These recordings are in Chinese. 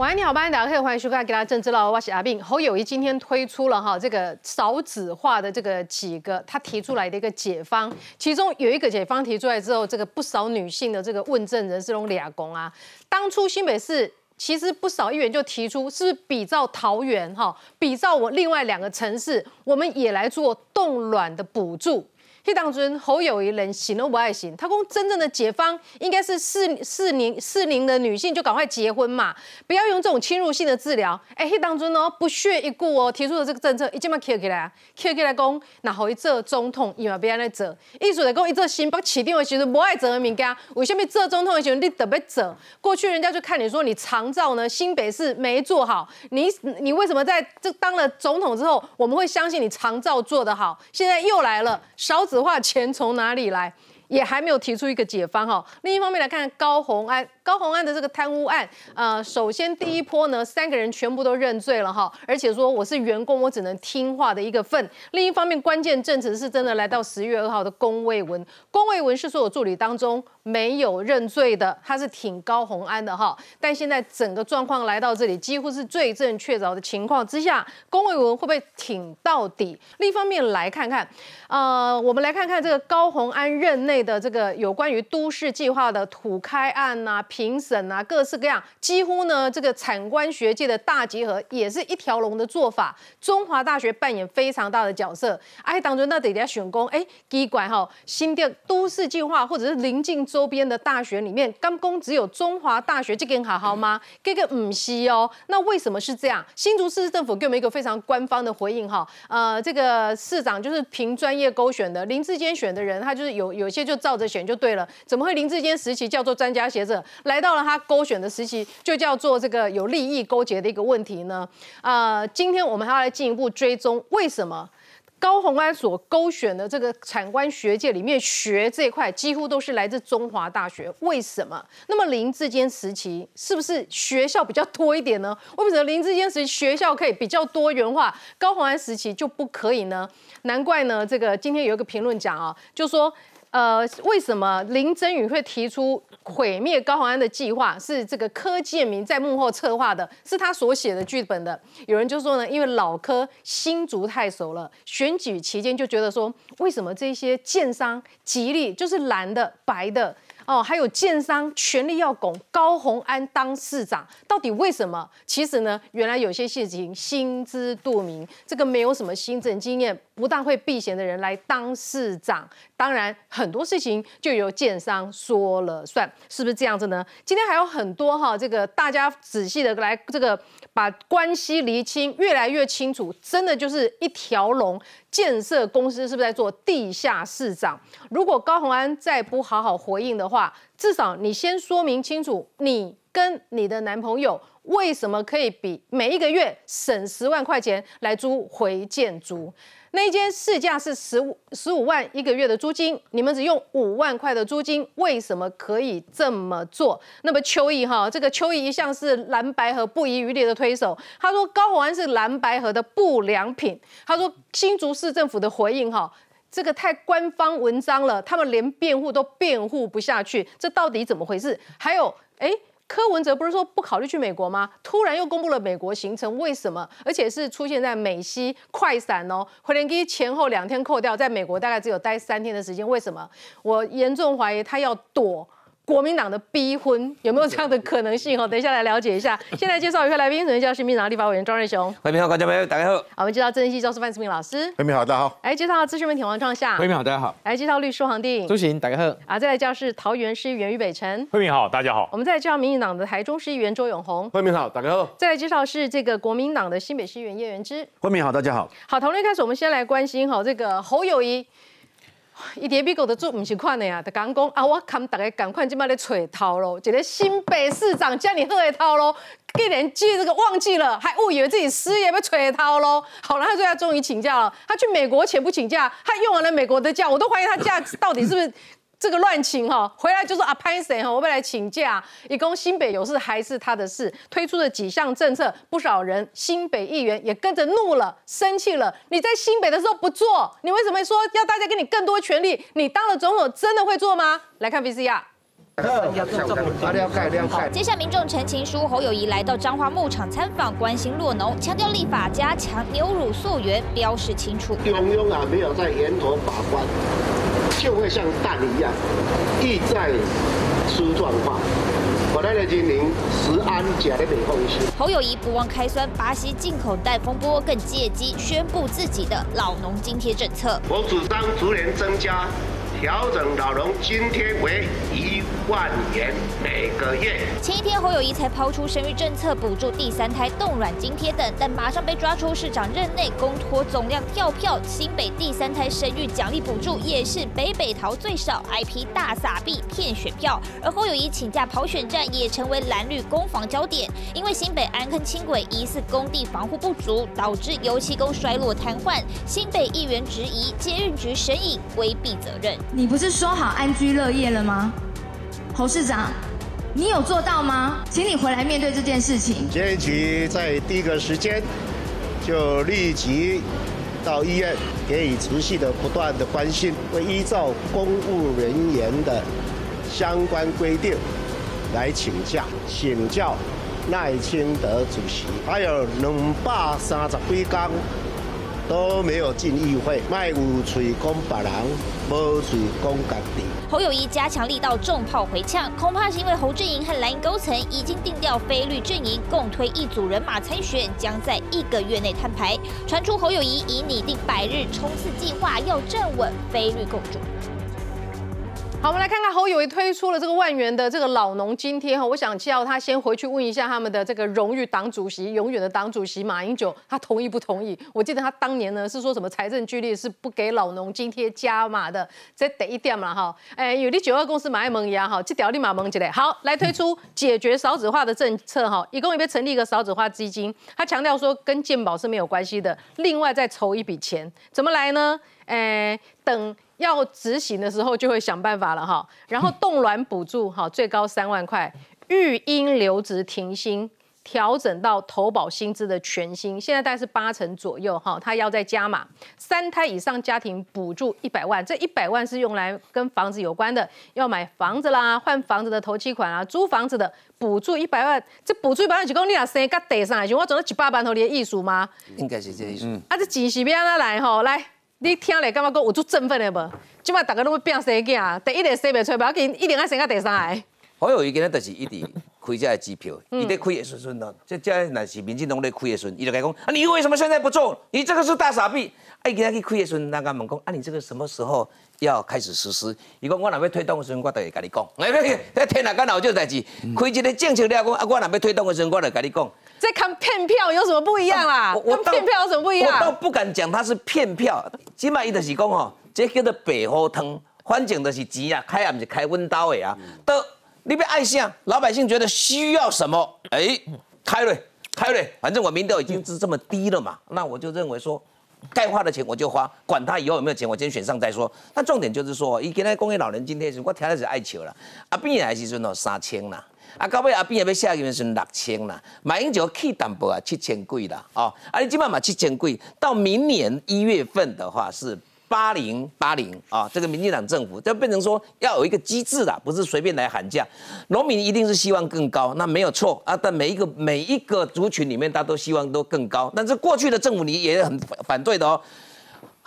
晚安，你好，大家好，欢迎收看《给大家政治了》，我是阿斌。侯友谊今天推出了哈这个少子化的这个几个他提出来的一个解方，其中有一个解方提出来之后，这个不少女性的这个问政人士用俩公啊，当初新北市其实不少议员就提出，是比照桃园哈，比照我另外两个城市，我们也来做冻卵的补助。迄当中侯友谊人行都不爱行，他讲真正的解方应该是适适龄适龄的女性就赶快结婚嘛，不要用这种侵入性的治疗。哎，迄当中哦不屑一顾哦提出的这个政策，一经嘛 Q 起来啊，Q 起来讲，那后一做总统伊嘛不要来做，意思来讲一做新北起定的时候不爱做的物件，为什么做总统的时候你特别做？过去人家就看你说你长照呢，新北市没做好，你你为什么在这当了总统之后，我们会相信你长照做得好？现在又来了少子化，钱从哪里来？也还没有提出一个解方哈。另一方面来看，高红安。高红安的这个贪污案，呃，首先第一波呢，三个人全部都认罪了哈，而且说我是员工，我只能听话的一个份。另一方面，关键证词是真的来到十月二号的龚卫文，龚卫文是所有助理当中没有认罪的，他是挺高红安的哈。但现在整个状况来到这里，几乎是罪证确凿的情况之下，龚卫文会不会挺到底？另一方面来看看，呃，我们来看看这个高红安任内的这个有关于都市计划的土开案呐。评审啊，各式各样，几乎呢，这个产官学界的大集合，也是一条龙的做法。中华大学扮演非常大的角色。哎，当中那得要选工，哎，机关哈，新店都市计划或者是临近周边的大学里面，刚工只有中华大学这个好好吗？这个唔是哦。那为什么是这样？新竹市政府给我们一个非常官方的回应哈。呃，这个市长就是凭专业勾选的，林志坚选的人，他就是有有些就照着选就对了。怎么会林志坚时期叫做专家学者？来到了他勾选的时期，就叫做这个有利益勾结的一个问题呢。呃，今天我们还要来进一步追踪，为什么高鸿安所勾选的这个产官学界里面学这一块，几乎都是来自中华大学？为什么？那么林志坚时期是不是学校比较多一点呢？为什么林志坚时期学校可以比较多元化，高鸿安时期就不可以呢？难怪呢，这个今天有一个评论讲啊，就说。呃，为什么林真宇会提出毁灭高鸿安的计划？是这个柯建明在幕后策划的，是他所写的剧本的。有人就说呢，因为老柯新竹太熟了，选举期间就觉得说，为什么这些建商吉利就是蓝的白的？哦，还有建商全力要拱高鸿安当市长，到底为什么？其实呢，原来有些事情心知肚明，这个没有什么新政经验、不但会避嫌的人来当市长，当然很多事情就由建商说了算，是不是这样子呢？今天还有很多哈，这个大家仔细的来这个把关系厘清，越来越清楚，真的就是一条龙。建设公司是不是在做地下市长？如果高鸿安再不好好回应的话，至少你先说明清楚，你跟你的男朋友为什么可以比每一个月省十万块钱来租回建租？那一间市价是十五十五万一个月的租金，你们只用五万块的租金，为什么可以这么做？那么邱毅哈，这个邱毅一向是蓝白河不遗余力的推手，他说高鸿安是蓝白河的不良品。他说新竹市政府的回应哈，这个太官方文章了，他们连辩护都辩护不下去，这到底怎么回事？还有哎。柯文哲不是说不考虑去美国吗？突然又公布了美国行程，为什么？而且是出现在美西快闪哦，回连基前后两天扣掉，在美国大概只有待三天的时间，为什么？我严重怀疑他要躲。国民党的逼婚有没有这样的可能性？哦，等一下来了解一下。现在介绍一位来宾，首先叫新民党立法委员庄瑞雄。欢迎好，观众朋友，大家好。好，我们介绍政治系教授范思明老师。欢迎好，大家好。来介绍资讯媒体王创夏。欢迎好，大家好。来介绍律师黄定。朱行，大家好。啊，再来教是桃园市议员于北辰。欢迎好，大家好。我们再来介绍民进党的台中市议员周永红。欢迎好，大家好。再来介绍是这个国民党的新北市议员叶元之。欢迎好，大家好。好，讨论开始，我们先来关心哈这个侯友谊。伊伫美国的做毋是款的啊，就讲讲啊，我看大家赶快今麦咧揣头咯，一个新北市长叫你喝的头咯，竟然记这个忘记了，还误以为自己失业要揣头咯。好了，他说他终于请假了，他去美国前不请假，他用完了美国的假，我都怀疑他假到底是不是。这个乱请哈，回来就说啊，潘谁哈，我来请假。一共新北有事还是他的事？推出的几项政策，不少人新北议员也跟着怒了、生气了。你在新北的时候不做，你为什么说要大家给你更多权利？你当了总统真的会做吗？来看 VCR。接下民众陈情书，侯友谊来到彰化牧场参访，关心落农，强调立法加强牛乳溯源，标示清楚。中庸啊，没有在源头把关，就会像蛋一样，意在粗壮化。我来的今年食安假的美风心。侯友谊不忘开酸，巴西进口蛋风波更借机宣布自己的老农津贴政策。我主张逐年增加。调整老农津贴为一万元每个月。前一天侯友谊才抛出生育政策，补助第三胎冻卵津贴等，但马上被抓出市长任内公托总量跳票。新北第三胎生育奖励补助也是北北桃最少，IP 大撒币骗选票。而侯友谊请假跑选战也成为蓝绿攻防焦点，因为新北安坑轻轨疑似工地防护不足，导致油漆工衰落瘫痪。新北议员质疑捷运局神隐规避责任。你不是说好安居乐业了吗，侯市长？你有做到吗？请你回来面对这件事情。检局在第一个时间就立即到医院给予持续的不断的关心，会依照公务人员的相关规定来请假，请教赖清德主席，还有两百三十几天。都没有进议会，卖有嘴讲别人，无嘴讲家己。侯友谊加强力道，重炮回呛，恐怕是因为侯阵营和蓝营高层已经定调，非绿阵营共推一组人马参选，将在一个月内摊牌。传出侯友谊已拟定百日冲刺计划，要站稳非绿共主。好，我们来看看侯友谊推出了这个万元的这个老农津贴哈，我想叫他先回去问一下他们的这个荣誉党主席、永远的党主席马英九，他同意不同意？我记得他当年呢是说什么财政剧烈是不给老农津贴加码的，这得一点嘛哈。哎，有的九二公司马爱蒙牙哈，这条立马蒙起来。好，来推出解决少子化的政策哈，一共也被成立一个少子化基金，他强调说跟健保是没有关系的，另外再筹一笔钱，怎么来呢？哎，等。要执行的时候就会想办法了哈，然后冻卵补助哈最高三万块，育婴留职停薪调整到投保薪资的全薪，现在大概是八成左右哈，他要再加码，三胎以上家庭补助一百万，这一百万是用来跟房子有关的，要买房子啦、换房子的头期款啊、租房子的补助一百万，这补助一百万是讲你若生个地上，就我总了一百万头你的意思吗？应该是这意思。啊，这钱是要哪来吼？来。你听来感觉讲有足振奋的无？即摆大家拢要拼生囝，第一个生袂出，不要紧，一定爱生到第三个。好有伊今日就是一直开这个机票，伊在开的时阵呢，这这若是民进党在开的时阵，伊就讲啊，你为什么现在不做？你这个是大傻逼！哎，今日去开的时阵，人家问讲啊，你这个什么时候要开始实施？伊讲我若要推动的时阵，我就会跟你讲。哎，别，天哪，干哪有这代志？开这个政策了，讲啊，我若要推动的时阵，我就跟你讲。这看骗票有什么不一样啦？我骗票有什么不一样？我倒不敢讲他是骗票，起码伊就是讲吼，这叫做白虎汤，反正就是钱啊，开也不是开温刀的啊。都你别爱想，老百姓觉得需要什么，哎，开了，开了，反正我民调已经是这么低了嘛，那我就认为说，该花的钱我就花，管他以后有没有钱，我先选上再说。那重点就是说，伊今天公益老人今天是我听的是爱笑了，啊，变来时阵哦三千啦。啊，到尾阿扁也要下的是六千啦，马英九去淡薄啊，七千贵啦，哦，啊，你今晚嘛七千贵，到明年一月份的话是八零八零啊，这个民进党政府就变成说要有一个机制啦，不是随便来喊价，农民一定是希望更高，那没有错啊，但每一个每一个族群里面，他都希望都更高，但是过去的政府你也很反对的哦。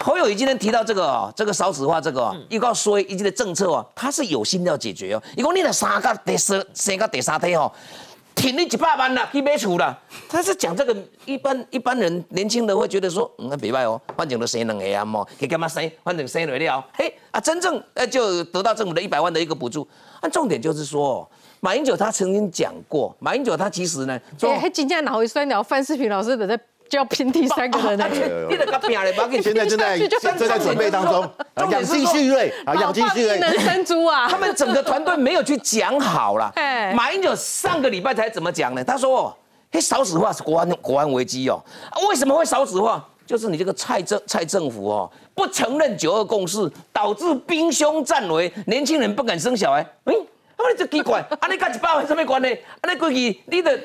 侯友谊今天提到这个哦，这个少子化这个哦，一个说一句的政策哦，他是有心要解决哦。一共你的三个第三、三个第三天哦，挺你一百万啦，去买厝啦。他是讲这个，一般一般人年轻人会觉得说，嗯，那别卖哦，反正都生两个啊嘛，可以干嘛生？反正生了了，嘿啊，真正呃就得到政府的一百万的一个补助。那重点就是说，马英九他曾经讲过，马英九他其实呢，说，嘿，今天脑会酸，聊范世平老师的在。就要拼第三个人呢，现在正在正在准备当中，养精蓄锐啊，养精蓄锐，能生猪啊！他们整个团队没有去讲好了。马英九上个礼拜才怎么讲呢？他说：“嘿，少子化是国安国安危机哦。为什么会少子化？就是你这个蔡政蔡政府哦，不承认九二共识，导致兵凶战危，年轻人不敢生小孩。哎，啊你这奇怪，啊你跟一百万什么关系？啊你过去你的。”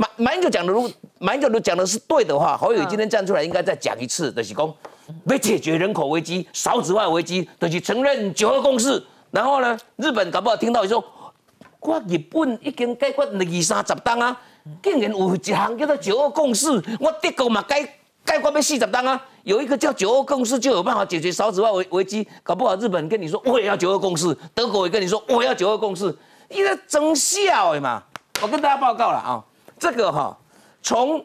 马马英九讲的，如马英九都讲的是对的话，侯友宜今天站出来应该再讲一次，就是讲，要解决人口危机、少子化危机，就是承认九二共识，然后呢，日本搞不好听到说，我日本已经解决二三十档啊，竟然有一项叫做九二共识，我德国嘛解解决要四十档啊，有一个叫九二共识就有办法解决少子化危危机，搞不好日本跟你说我也要九二共识，德国也跟你说我要九二共识，你在争笑的嘛？我跟大家报告了啊，这个哈，从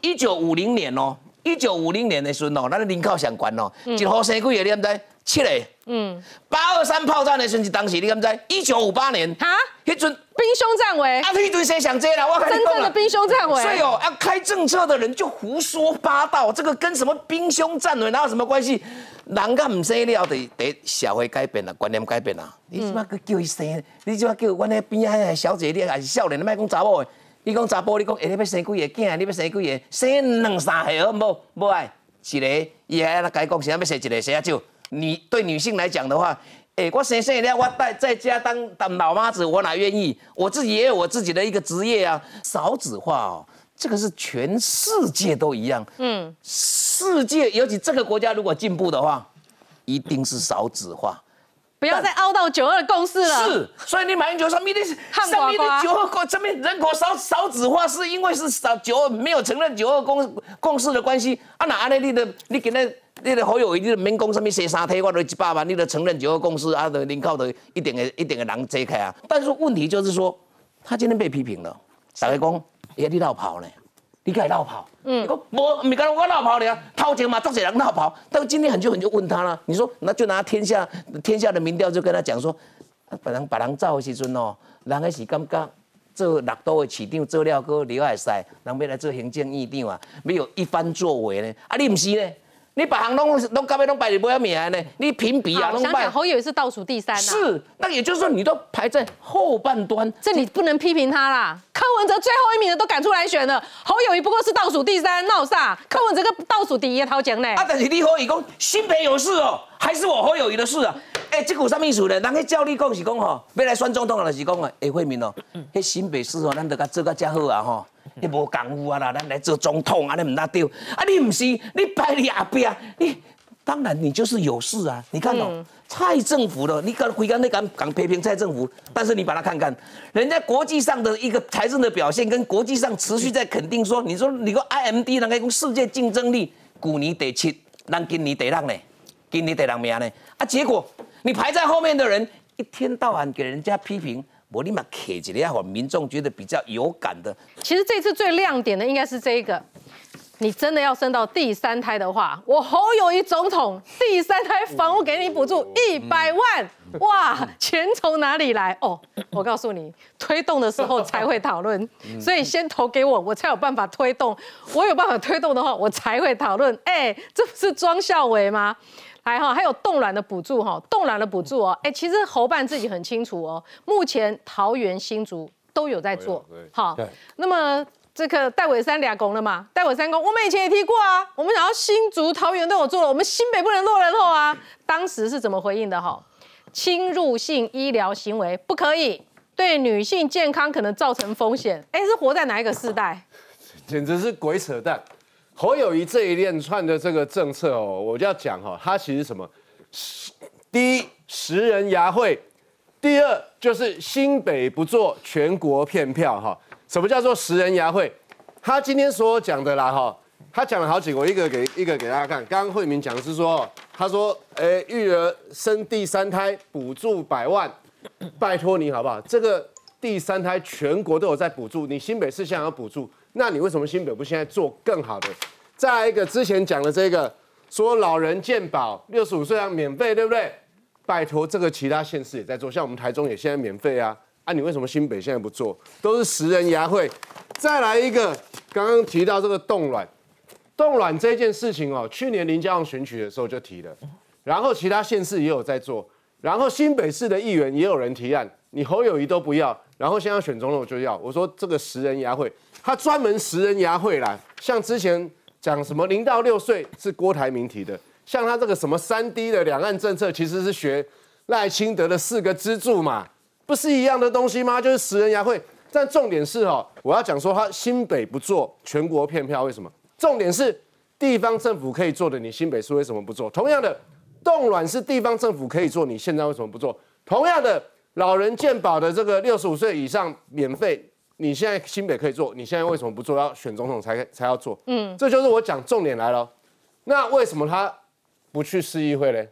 一九五零年哦，一九五零年的时候哦，咱的林靠相关哦，一号生几个你敢知？七个。嗯，八二三炮战的时候，当时你敢知？一九五八年啊，迄阵兵凶战危，啊，迄阵谁想这啦？我跟你真正的兵凶战危。所以哦，要开政策的人就胡说八道，这个跟什么兵凶战危哪有什么关系？人家唔生了，得得社会改变了，观念改变了。你怎么叫伊生？你怎么叫阮那边啊小姐你还是少年？你莫讲查某的，你讲查甫，你讲哎，你要生几个囝？你要生几个？生两三个好无？无爱，一个伊还那该讲，啥要生一个生啊少。你对女性来讲的话，哎，我生生了，我在在家当当老妈子，我哪愿意？我自己也有我自己的一个职业啊。少子化哦，这个是全世界都一样。嗯，世界尤其这个国家如果进步的话，一定是少子化。不要再凹到九二共识了。是，所以你马英九上面的上面的九二共这边人口少少子化，是因为是少九二没有承认九二共共识的关系。啊，那安尼你的你给那。你的好友，你的民工上面写三体，我都一百万，你都承认九二共识啊，的领靠的一点个一点个人揭开啊。但是问题就是说，他今天被批评了，大家讲，哎，你闹跑呢？你该闹跑？嗯，你讲我没讲我闹跑的啊，掏钱嘛，这些人闹跑。但今天很久很就问他了，你说那就拿天下天下的民调就跟他讲说，把人把人造的时阵哦，人还是感觉做六都的市长做了个刘海塞，人要来做行政院长啊，没有一番作为呢？啊，你唔是呢？你把行拢拢搞尾拢排你不要免呢？你评比啊，想想侯友是倒数第三，是，那也就是说你都排在后半端，这你不能批评他啦。柯文哲最后一名的都赶出来选了，侯友谊不过是倒数第三，闹啥？柯文哲个倒数第一掏钱呢？啊，但是你侯友讲新北有事哦，还是我侯友谊的事啊？哎，这股什么意思呢？人去叫你讲是讲吼，要来选总统就是讲啊，哎，慧明哦，迄新北市哦，咱得甲做甲遮好啊吼。你无功夫啊啦，咱来做总统啊，你唔那对啊？你唔是你摆你阿边，你当然你就是有事啊！你看哦，蔡政府的，你敢回刚你敢敢批评蔡政府？但是你把它看看，人家国际上的一个财政的表现，跟国际上持续在肯定说，你说你个 IMD 那个讲世界竞争力，古尼第七，咱今年第六呢，今年第六名呢？啊，结果你排在后面的人，一天到晚给人家批评。我立马卡起来，要民众觉得比较有感的。其实这次最亮点的应该是这个，你真的要生到第三胎的话，我侯友谊总统第三胎房屋给你补助一百万，哇，钱从哪里来？哦，我告诉你，推动的时候才会讨论，所以先投给我，我才有办法推动。我有办法推动的话，我才会讨论。哎，这不是庄孝伟吗？还哈，还有冻卵的补助哈，冻卵的补助哦，哎，其实侯办自己很清楚哦，目前桃园新竹都有在做，好，那么这个戴伟山俩公了嘛，戴伟山公，我们以前也提过啊，我们想要新竹、桃园都有做了，我们新北不能落人后啊，当时是怎么回应的哈？侵入性医疗行为不可以，对女性健康可能造成风险，哎，是活在哪一个时代？简直是鬼扯淡。侯友谊这一连串的这个政策哦，我就要讲哈，他其实什么？第一，十人牙会；第二，就是新北不做全国骗票哈。什么叫做十人牙会？他今天所讲的啦哈，他讲了好几个，我一个给一个给大家看。刚刚慧明讲的是说，他说，哎，育儿生第三胎补助百万，拜托你好不好？这个第三胎全国都有在补助，你新北市想要补助。那你为什么新北不现在做更好的？再来一个，之前讲的这个，说老人健保六十五岁要免费，对不对？拜托，这个其他县市也在做，像我们台中也现在免费啊。啊，你为什么新北现在不做？都是十人牙会。再来一个，刚刚提到这个冻卵，冻卵这件事情哦，去年林佳旺选举的时候就提了，然后其他县市也有在做，然后新北市的议员也有人提案，你侯友谊都不要，然后现在选总统就要。我说这个十人牙会。他专门十人牙会啦，像之前讲什么零到六岁是郭台铭提的，像他这个什么三 D 的两岸政策，其实是学赖清德的四个支柱嘛，不是一样的东西吗？就是十人牙会，但重点是哦，我要讲说他新北不做全国骗票，为什么？重点是地方政府可以做的，你新北市为什么不做？同样的，冻卵是地方政府可以做，你现在为什么不做？同样的，老人健保的这个六十五岁以上免费，你现在新北可以做，你现在为什么不做？要选总统才才要做？嗯，这就是我讲重点来了。那为什么他不去市议会嘞？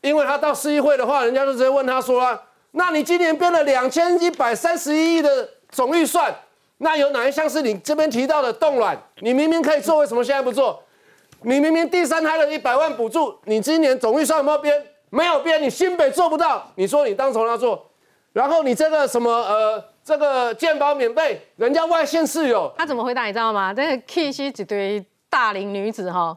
因为他到市议会的话，人家就直接问他说啊，那你今年编了两千一百三十一亿的总预算，那有哪一项是你这边提到的冻卵？你明明可以做，为什么现在不做？你明明第三胎的一百万补助，你今年总预算有没有编？没有编，你新北做不到。你说你当从要做，然后你这个什么呃，这个健保免费，人家外县市有。他怎么回答你知道吗？这个 K 西一堆大龄女子哈。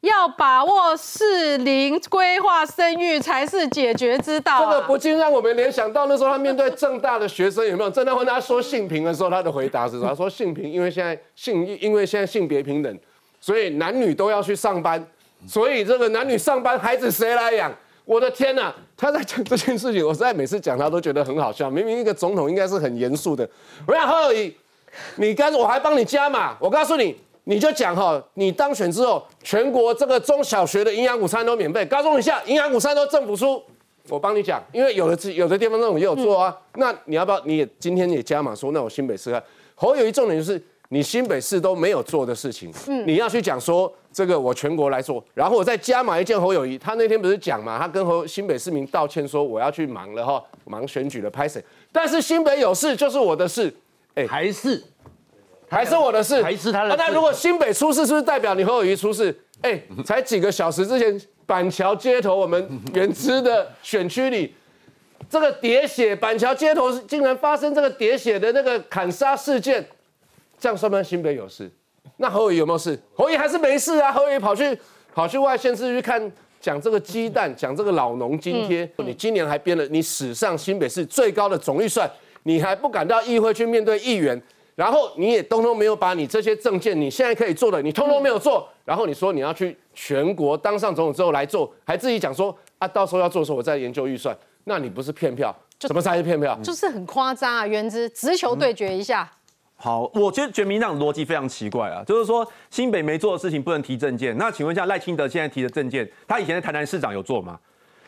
要把握适龄规划生育才是解决之道。这个不禁让我们联想到那时候他面对正大的学生有没有？正大问他说性平的时候，他的回答是什么？他说性平，因为现在性因为现在性别平等，所以男女都要去上班，所以这个男女上班，孩子谁来养？我的天哪！他在讲这件事情，我实在每次讲他都觉得很好笑。明明一个总统应该是很严肃的。我想何以，你刚我还帮你加码，我告诉你。你就讲哈，你当选之后，全国这个中小学的营养午餐都免费。高中以下，营养午餐都政府出，我帮你讲，因为有的有的地方政府也有做啊。那你要不要？你也今天也加码说，那我新北市啊，侯有一重点就是你新北市都没有做的事情，嗯，你要去讲说这个我全国来做，然后我再加码一件侯友谊，他那天不是讲嘛，他跟侯新北市民道歉说我要去忙了哈，忙选举了拍摄，但是新北有事就是我的事，哎，还是。还是我的事，还是他的。那如果新北出事，是不是代表你侯友谊出事？哎，才几个小时之前，板桥街头我们原知的选区里，这个喋血，板桥街头竟然发生这个喋血的那个砍杀事件，这样算不算新北有事？那侯友谊有没有事？侯友谊还是没事啊？侯友谊跑去跑去外县市去看，讲这个鸡蛋，讲这个老农津贴，你今年还编了你史上新北市最高的总预算，你还不敢到议会去面对议员？然后你也通通没有把你这些证件，你现在可以做的，你通通没有做。然后你说你要去全国当上总统之后来做，还自己讲说啊，到时候要做的时候我再研究预算。那你不是骗票？什么才是骗票？就是很夸张啊！原之直球对决一下。好，我觉得全民党逻辑非常奇怪啊，就是说新北没做的事情不能提证件。那请问一下赖清德现在提的证件，他以前在台南市长有做吗？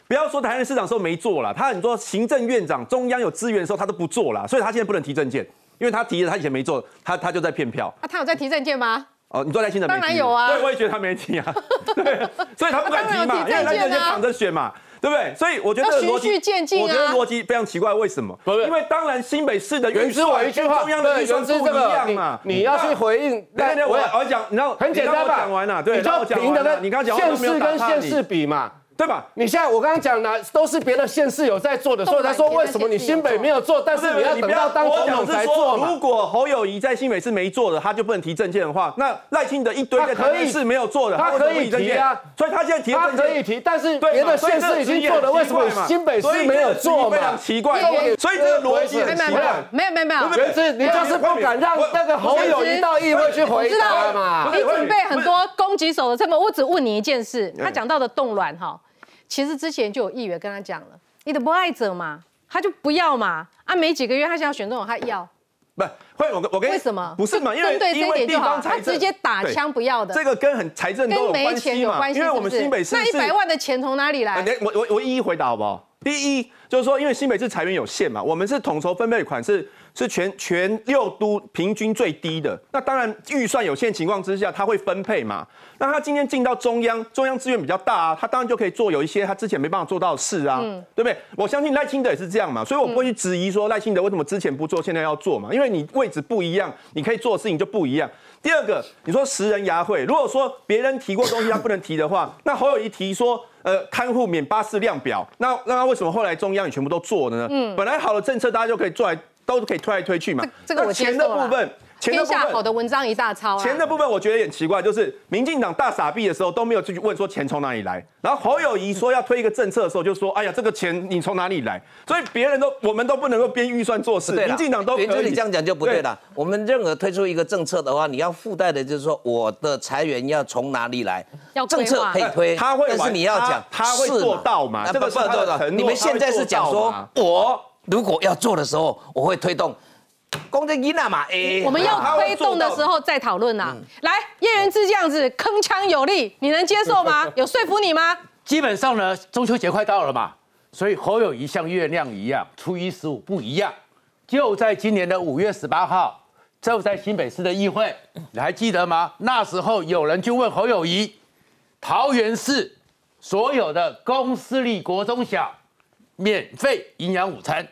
不要说台南市长时候没做了，他很多行政院长、中央有资源的时候他都不做了，所以他现在不能提证件。因为他提了，他以前没做，他他就在骗票。啊，他有在提证件吗？哦，你坐在新的当然有啊。对，我也觉得他没提啊。对，所以他不敢提嘛，因为他就先躺着选嘛，对不对？所以我觉得逻辑，我觉得逻辑非常奇怪，为什么？因为当然新北市的原之我一句话，中央的预算不一样嘛，你要去回应。对对，我我讲，你知道很简单吧？讲完了，对，你就平的你刚刚讲县市跟县市比嘛。对吧？你现在我刚刚讲的都是别的县市有在做的，所以他说为什么你新北没有做？但是你要等到当总统才做如果侯友谊在新北市没做的，他就不能提证件的话，那赖清德一堆在台北市没有做的，他可以提啊。所以他现在提，他可以提，但是别的县市已经做了，为什么新北市没有做非常奇怪，所以这个逻辑很奇怪。没有没有没有，原之你就是不敢让那个侯友谊到议会去回答嘛？你准备很多攻击手的这么，我只问你一件事，他讲到的动乱哈。其实之前就有议员跟他讲了，你的不爱者嘛，他就不要嘛。啊，没几个月他想要选总统，他要。不会，我我跟为什么不是嘛？因为因为地方财政，他直接打枪不要的。这个跟很财政都有关系嘛？因为我们新北市那一百万的钱从哪里来？我我我一一回答好不好？第一就是说，因为新北市财源有限嘛，我们是统筹分配款是。是全全六都平均最低的，那当然预算有限情况之下，他会分配嘛。那他今天进到中央，中央资源比较大啊，他当然就可以做有一些他之前没办法做到的事啊，对不对？我相信赖清德也是这样嘛，所以我不会去质疑说赖清德为什么之前不做，现在要做嘛，因为你位置不一样，你可以做的事情就不一样。第二个，你说十人牙会，如果说别人提过东西他不能提的话，那侯友谊提说，呃，看护免巴士量表，那那他为什么后来中央也全部都做了呢？嗯，本来好的政策大家就可以做来。都可以推来推去嘛，这个我钱的部分。天下好的文章一大抄。钱的部分我觉得有点奇怪，就是民进党大傻逼的时候都没有去问说钱从哪里来，然后侯友谊说要推一个政策的时候就说，哎呀这个钱你从哪里来？所以别人都我们都不能够编预算做事，民进党都可以。你这样讲就不对了。我们任何推出一个政策的话，你要附带的就是说我的裁员要从哪里来？政策可以推，他会，但是你要讲他会做到嘛？这个不做到。你们现在是讲说我如果要做的时候，我会推动。公正一纳嘛，哎，我们要推动的时候再讨论呐。来，叶元志这样子铿锵有力，你能接受吗？有说服你吗？基本上呢，中秋节快到了嘛，所以侯友谊像月亮一样，初一十五不一样。就在今年的五月十八号，就在新北市的议会，你还记得吗？那时候有人就问侯友谊，桃园市所有的公私立国中小免费营养午餐，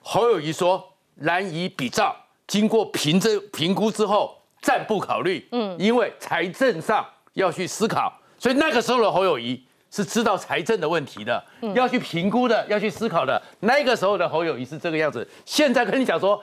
侯友谊说难以比照，经过评这评估之后暂不考虑，嗯，因为财政上要去思考，所以那个时候的侯友谊是知道财政的问题的，要去评估的，要去思考的。那个时候的侯友谊是这个样子，现在跟你讲说，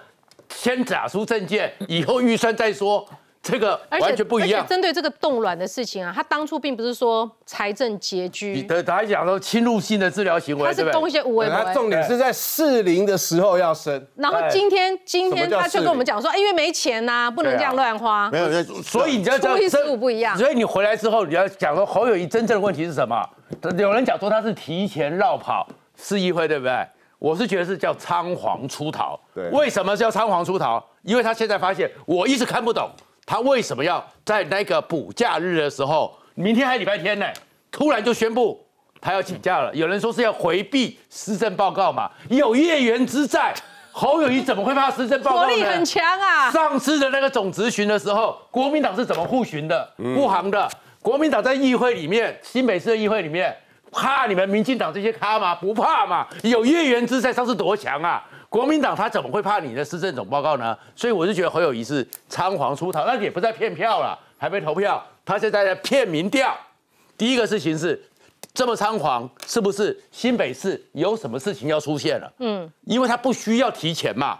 先打出证件，以后预算再说。这个完全不一样。针对这个冻卵的事情啊，他当初并不是说财政拮据，的他讲说侵入性的治疗行为，他是动一些无为。他重点是在适龄的时候要生。然后今天今天他就跟我们讲说，因为没钱呐，不能这样乱花。没有，所以你要初一十五不一样。所以你回来之后，你要讲说侯友谊真正的问题是什么？有人讲说他是提前绕跑市议会，对不对？我是觉得是叫仓皇出逃。对，为什么叫仓皇出逃？因为他现在发现，我一直看不懂。他为什么要在那个补假日的时候，明天还礼拜天呢？突然就宣布他要请假了。有人说是要回避施政报告嘛？有业缘之在，侯友谊怎么会怕施政报告呢？火力很强啊！上次的那个总执询的时候，国民党是怎么护巡的、护航的？国民党在议会里面，新北市的议会里面，怕你们民进党这些咖吗？不怕嘛？有业缘之在，上次多强啊！国民党他怎么会怕你的施政总报告呢？所以我就觉得侯友谊是仓皇出逃，那也不在骗票了，还没投票，他现在在骗民调。第一个事情是这么仓皇，是不是新北市有什么事情要出现了？嗯，因为他不需要提前嘛，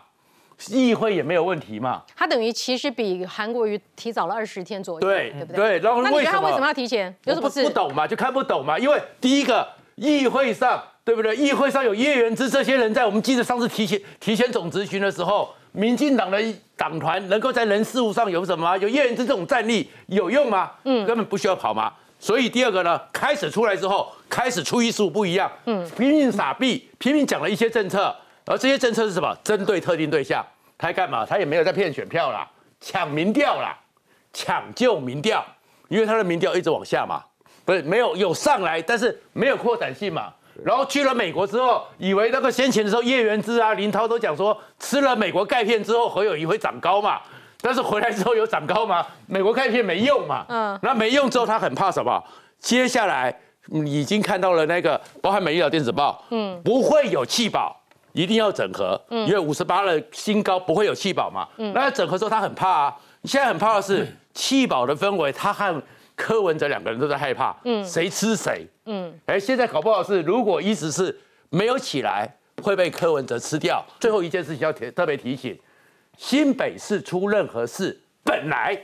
议会也没有问题嘛。他等于其实比韩国瑜提早了二十天左右，对对不对？对，然后那你觉得他为什么要提前？有什么不懂嘛？就看不懂嘛？因为第一个议会上。对不对？议会上有叶元之这些人在，我们记得上次提前提前总执行的时候，民进党的党团能够在人事务上有什么？有叶元之这种战力有用吗？嗯，根本不需要跑嘛。所以第二个呢，开始出来之后，开始初一十五不一样，嗯，拼命傻逼，拼命讲了一些政策，而这些政策是什么？针对特定对象，他干嘛？他也没有在骗选票啦，抢民调啦，抢救民调，因为他的民调一直往下嘛，不是没有有上来，但是没有扩展性嘛。然后去了美国之后，以为那个先前的时候，叶元之啊、林涛都讲说，吃了美国钙片之后，何友谊会长高嘛？但是回来之后有长高吗？美国钙片没用嘛。嗯。那没用之后，他很怕什么？接下来已经看到了那个，包含《美医疗电子报》，嗯，不会有气保，一定要整合，嗯，因为五十八的新高不会有气保嘛。嗯。那整合之后，他很怕啊。现在很怕的是气保的氛围，他和。柯文哲两个人都在害怕，嗯，谁吃谁，嗯，哎，现在搞不好是，如果一直是没有起来，会被柯文哲吃掉。最后一件事情要提特别提醒，新北市出任何事，本来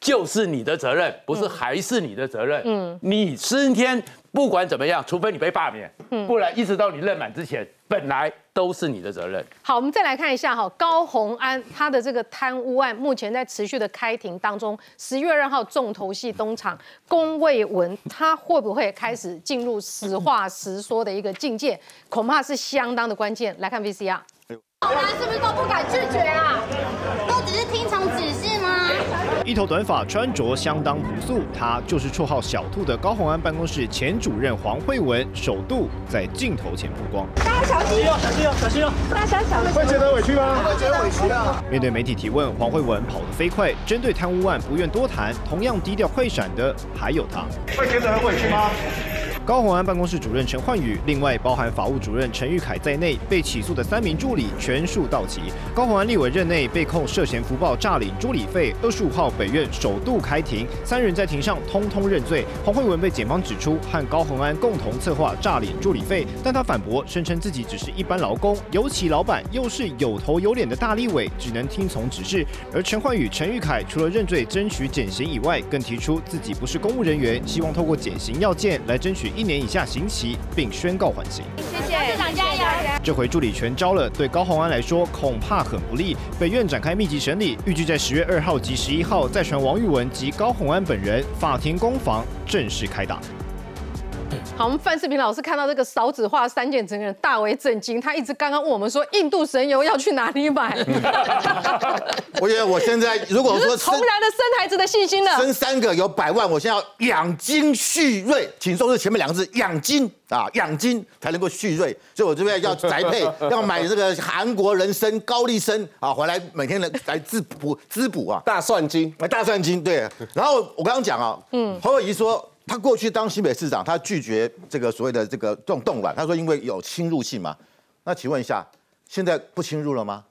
就是你的责任，不是还是你的责任，嗯，你今天不管怎么样，除非你被罢免，嗯，不然一直到你任满之前。本来都是你的责任。好，我们再来看一下哈，高红安他的这个贪污案，目前在持续的开庭当中。十月二号重头戏登场，龚卫文他会不会开始进入实话实说的一个境界？恐怕是相当的关键。来看 VCR。高红安是不是都不敢拒绝啊？都只是听从指示吗？一头短发，穿着相当朴素，他就是绰号小兔的高鸿安办公室前主任黄慧文，首度在镜头前曝光。大家小心哦，小心哦，小心哦！大家小心。会觉得委屈吗？会觉得委屈啊！面对媒体提问，黄慧文跑得飞快，针对贪污案不愿多谈，同样低调快闪的还有他。会觉得很委屈吗？高鸿安办公室主任陈焕宇，另外包含法务主任陈玉凯在内，被起诉的三名助理全数到齐。高鸿安立委任内被控涉嫌福报诈领助理费。二十五号北院首度开庭，三人在庭上通通认罪。黄慧文被检方指出和高鸿安共同策划诈领助理费，但他反驳，声称自己只是一般劳工，尤其老板又是有头有脸的大立委，只能听从指示。而陈焕宇、陈玉凯除了认罪争取减刑以外，更提出自己不是公务人员，希望透过减刑要件来争取。一年以下刑期，并宣告缓刑。谢谢，市长加油！这回助理全招了，对高鸿安来说恐怕很不利。北院展开密集审理，预计在十月二号及十一号再传王玉文及高洪安本人，法庭攻防正式开打。好，我们范世平老师看到这个少子化三件，整个人大为震惊。他一直刚刚问我们说，印度神油要去哪里买？我觉得我现在如果说重燃了生孩子的信心了，生三个有百万，我现在要养精蓄锐，请重视前面两个字养精啊，养精才能够蓄锐。所以我这边要宅配，要买这个韩国人参、高丽参啊，回来每天来来滋补滋补啊，大蒜精，买大蒜精对。然后我刚刚讲啊，嗯，侯友谊说。他过去当新北市长，他拒绝这个所谓的这个冻冻卵，他说因为有侵入性嘛。那请问一下，现在不侵入了吗？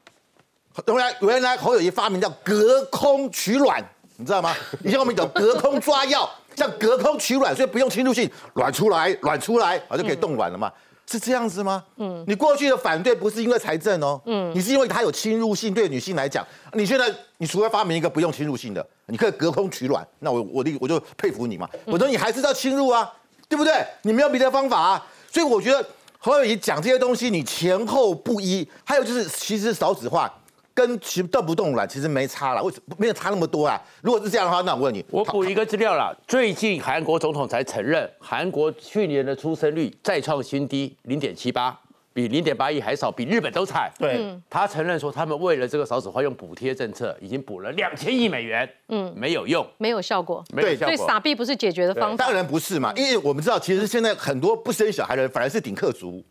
原来原来侯友谊发明叫隔空取卵，你知道吗？以前我们叫隔空抓药，叫隔空取卵，所以不用侵入性，卵出来，卵出来，啊就可以冻卵了嘛。是这样子吗？嗯，你过去的反对不是因为财政哦，嗯，你是因为它有侵入性，对女性来讲，你现在你除了发明一个不用侵入性的，你可以隔空取卵，那我我的我就佩服你嘛。我说你还是要侵入啊，对不对？你没有别的方法啊，所以我觉得侯友谊讲这些东西，你前后不一，还有就是其实少子化。跟其动不动了其实没差了，为什么没有差那么多啊？如果是这样的话，那我问你，我补一个资料了。最近韩国总统才承认，韩国去年的出生率再创新低，零点七八，比零点八亿还少，比日本都惨。对，他承认说，他们为了这个少子化用补贴政策，已经补了两千亿美元，嗯，没有用，没有效果，没有效果。所以傻逼不是解决的方法。当然不是嘛，因为我们知道，其实现在很多不生小孩的人反而是顶客族，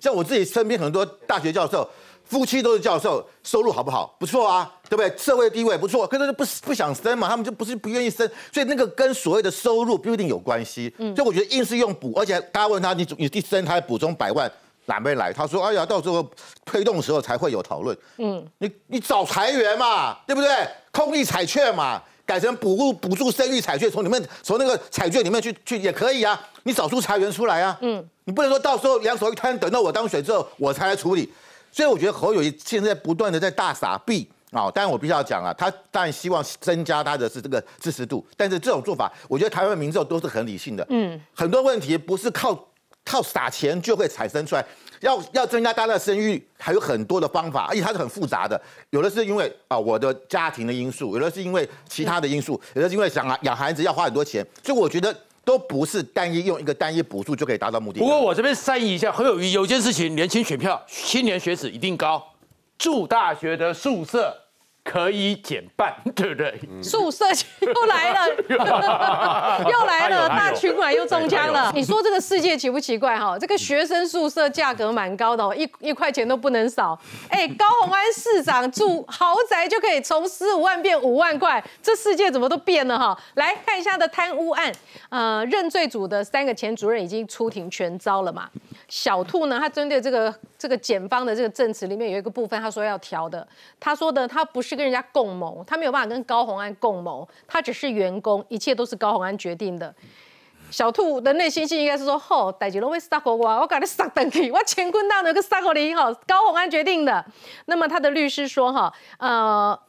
像我自己身边很多大学教授。夫妻都是教授，收入好不好？不错啊，对不对？社会地位不错，可是不不想生嘛，他们就不是不愿意生，所以那个跟所谓的收入不一定有关系。嗯，所以我觉得硬是用补，而且大家问他，你你第三胎补充百万哪边来？他说，哎呀，到时候推动的时候才会有讨论。嗯，你你找裁员嘛，对不对？空力彩券嘛，改成补助补助生育彩券，从里面从那个彩券里面去去也可以啊。你找出裁员出来啊。嗯，你不能说到时候两手一摊，等到我当选之后我才来处理。所以我觉得侯友谊现在不断的在大傻逼啊！当然我必须要讲啊，他当然希望增加他的是这个支持度，但是这种做法，我觉得台湾民众都是很理性的。嗯，很多问题不是靠靠撒钱就会产生出来，要要增加大家的生育，还有很多的方法，而且它是很复杂的。有的是因为啊我的家庭的因素，有的是因为其他的因素，有的是因为想养孩子要花很多钱，所以我觉得。都不是单一用一个单一补助就可以达到目的。不过我这边善意一下，很有有件事情，年轻选票、青年学子一定高，住大学的宿舍。可以减半，对不对？宿舍 又来了，又来了，大群管又中枪了。你说这个世界奇不奇怪哈？这个学生宿舍价格蛮高的哦，一一块钱都不能少。哎，高鸿安市长住豪宅就可以从十五万变五万块，这世界怎么都变了哈？来看一下的贪污案，呃，认罪组的三个前主任已经出庭全招了嘛？小兔呢，他针对这个这个检方的这个证词里面有一个部分，他说要调的，他说的他不是。跟人家共谋，他没有办法跟高洪安共谋，他只是员工，一切都是高洪安决定的。小兔的内心戏应该是说：吼，戴吉龙会杀我，我赶紧杀登去，我乾坤大挪个杀过你哈，高洪安决定的。那么他的律师说：哈，呃，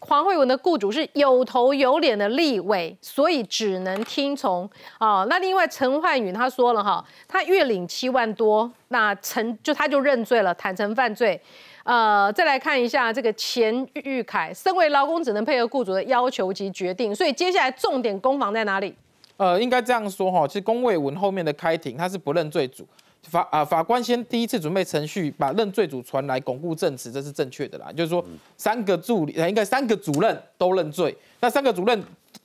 黄慧文的雇主是有头有脸的立委，所以只能听从啊。那另外陈焕宇他说了哈，他月领七万多，那陈就他就认罪了，坦诚犯罪。呃，再来看一下这个钱玉凯，身为劳工只能配合雇主的要求及决定，所以接下来重点攻防在哪里？呃，应该这样说哈，其实龚卫文后面的开庭他是不认罪主，法啊法官先第一次准备程序，把认罪组传来巩固证词，这是正确的啦，就是说三个助理，应该三个主任都认罪，那三个主任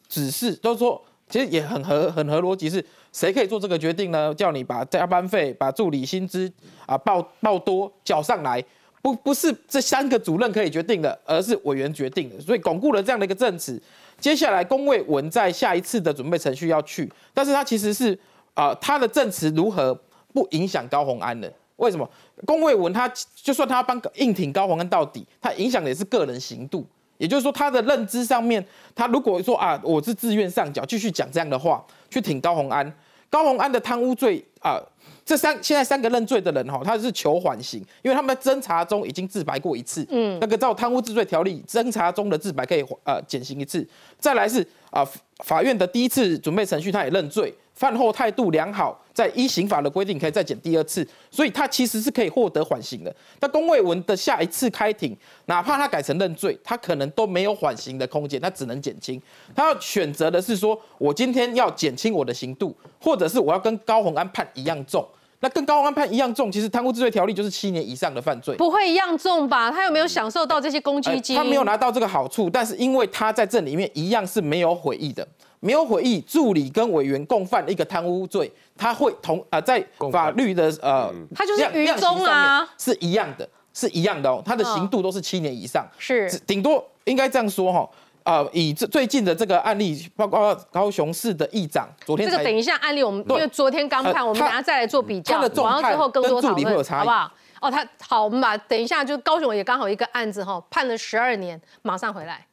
只是都说，其实也很合很合逻辑，是谁可以做这个决定呢？叫你把加班费、把助理薪资啊报报多缴上来。不不是这三个主任可以决定的，而是委员决定的，所以巩固了这样的一个证词。接下来龚卫文在下一次的准备程序要去，但是他其实是啊，他的证词如何不影响高鸿安的？为什么？龚卫文他就算他帮硬挺高鸿安到底，他影响的也是个人行度，也就是说他的认知上面，他如果说啊，我是自愿上缴，继续讲这样的话去挺高鸿安，高鸿安的贪污罪啊。这三现在三个认罪的人哈，他是求缓刑，因为他们在侦查中已经自白过一次，嗯，那个照贪污治罪条例，侦查中的自白可以呃减刑一次。再来是啊，法院的第一次准备程序他也认罪，饭后态度良好，在依刑法的规定可以再减第二次，所以他其实是可以获得缓刑的。那龚卫文的下一次开庭，哪怕他改成认罪，他可能都没有缓刑的空间，他只能减轻。他要选择的是说，我今天要减轻我的刑度，或者是我要跟高洪安判一样重。那跟高洪安判一样重，其实贪污治罪条例就是七年以上的犯罪。不会一样重吧？他有没有享受到这些公积金？他没有拿到这个好处，但是因为他在这里面一样是没有悔意的。没有悔意，助理跟委员共犯一个贪污罪，他会同啊在法律的呃，他就是愚忠啊，是一样的，是一样的哦，他的刑度都是七年以上，是。顶多应该这样说哈，啊，以这最近的这个案例，包括高雄市的议长，昨天这个等一下案例，我们因为昨天刚判，我们等下再来做比较，完了之后更多讨论，好不好？哦，他好，我们把等一下就高雄也刚好一个案子哈，判了十二年，马上回来。